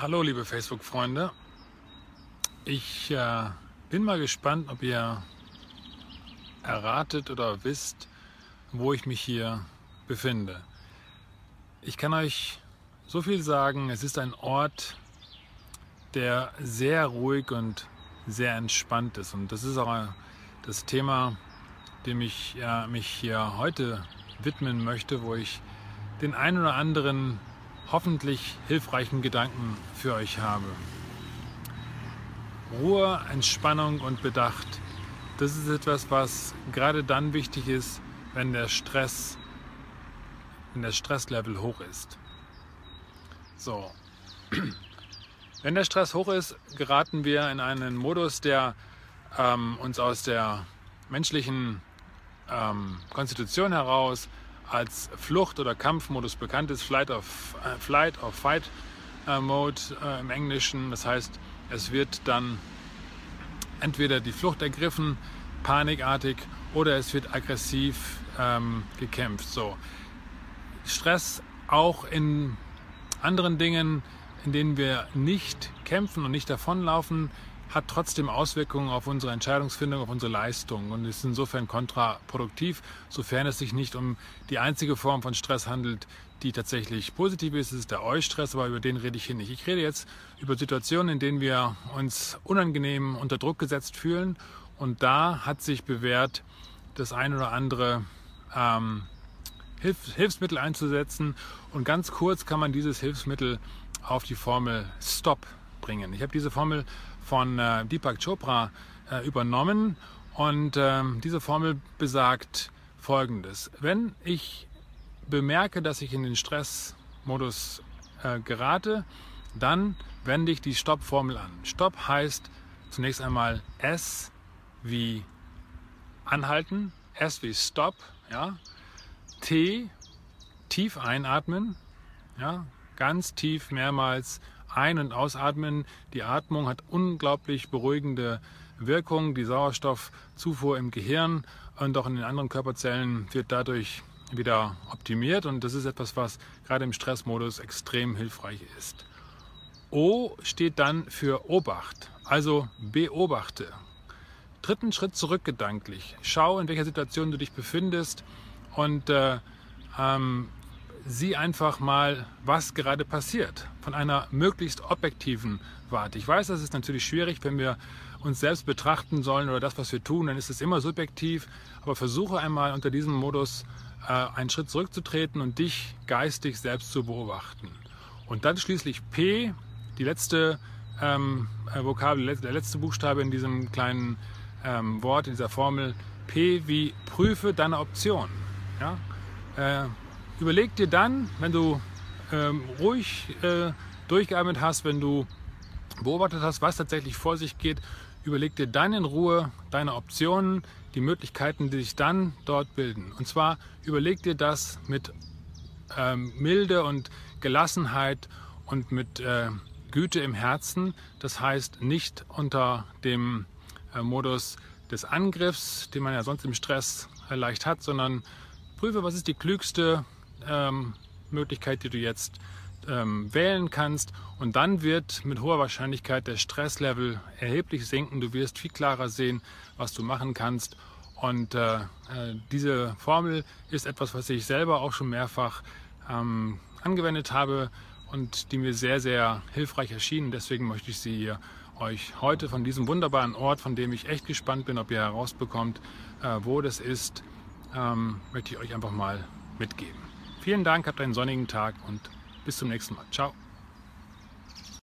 Hallo liebe Facebook-Freunde. Ich äh, bin mal gespannt, ob ihr erratet oder wisst, wo ich mich hier befinde. Ich kann euch so viel sagen, es ist ein Ort, der sehr ruhig und sehr entspannt ist. Und das ist auch das Thema, dem ich ja, mich hier heute widmen möchte, wo ich den einen oder anderen hoffentlich hilfreichen Gedanken für euch habe. Ruhe, Entspannung und Bedacht, das ist etwas, was gerade dann wichtig ist, wenn der Stress, wenn der Stresslevel hoch ist. So. Wenn der Stress hoch ist, geraten wir in einen Modus, der ähm, uns aus der menschlichen ähm, Konstitution heraus als Flucht- oder Kampfmodus bekannt ist, Flight of, äh, Flight of Fight äh, Mode äh, im Englischen. Das heißt, es wird dann entweder die Flucht ergriffen, panikartig, oder es wird aggressiv ähm, gekämpft. So. Stress auch in anderen Dingen, in denen wir nicht kämpfen und nicht davonlaufen, hat trotzdem Auswirkungen auf unsere Entscheidungsfindung, auf unsere Leistung und ist insofern kontraproduktiv, sofern es sich nicht um die einzige Form von Stress handelt, die tatsächlich positiv ist. Es ist der Eustress, aber über den rede ich hier nicht. Ich rede jetzt über Situationen, in denen wir uns unangenehm unter Druck gesetzt fühlen und da hat sich bewährt, das ein oder andere ähm, Hilf Hilfsmittel einzusetzen und ganz kurz kann man dieses Hilfsmittel auf die Formel Stop bringen. Ich habe diese Formel von äh, Deepak Chopra äh, übernommen und äh, diese Formel besagt folgendes. Wenn ich bemerke, dass ich in den Stressmodus äh, gerate, dann wende ich die Stopp-Formel an. Stopp heißt zunächst einmal S wie anhalten, S wie Stop, ja. T, tief einatmen, ja, ganz tief mehrmals ein- und ausatmen. Die Atmung hat unglaublich beruhigende Wirkung. Die Sauerstoffzufuhr im Gehirn und auch in den anderen Körperzellen wird dadurch wieder optimiert und das ist etwas, was gerade im Stressmodus extrem hilfreich ist. O steht dann für Obacht, also beobachte. Dritten Schritt zurück gedanklich. Schau, in welcher Situation du dich befindest und äh, ähm, sieh einfach mal, was gerade passiert, von einer möglichst objektiven Warte. Ich weiß, das ist natürlich schwierig, wenn wir uns selbst betrachten sollen oder das, was wir tun, dann ist es immer subjektiv, aber versuche einmal unter diesem Modus äh, einen Schritt zurückzutreten und dich geistig selbst zu beobachten. Und dann schließlich P, die letzte ähm, äh, Vokabel, der letzte Buchstabe in diesem kleinen ähm, Wort, in dieser Formel, P wie prüfe deine Option. Ja? Äh, Überleg dir dann, wenn du ähm, ruhig äh, durchgeatmet hast, wenn du beobachtet hast, was tatsächlich vor sich geht, überleg dir dann in Ruhe deine Optionen, die Möglichkeiten, die sich dann dort bilden. Und zwar überleg dir das mit ähm, Milde und Gelassenheit und mit äh, Güte im Herzen. Das heißt nicht unter dem äh, Modus des Angriffs, den man ja sonst im Stress äh, leicht hat, sondern prüfe, was ist die klügste ähm, Möglichkeit, die du jetzt ähm, wählen kannst. Und dann wird mit hoher Wahrscheinlichkeit der Stresslevel erheblich sinken. Du wirst viel klarer sehen, was du machen kannst. Und äh, äh, diese Formel ist etwas, was ich selber auch schon mehrfach ähm, angewendet habe und die mir sehr, sehr hilfreich erschienen. Deswegen möchte ich sie hier euch heute von diesem wunderbaren Ort, von dem ich echt gespannt bin, ob ihr herausbekommt, äh, wo das ist, ähm, möchte ich euch einfach mal mitgeben. Vielen Dank, habt einen sonnigen Tag und bis zum nächsten Mal. Ciao.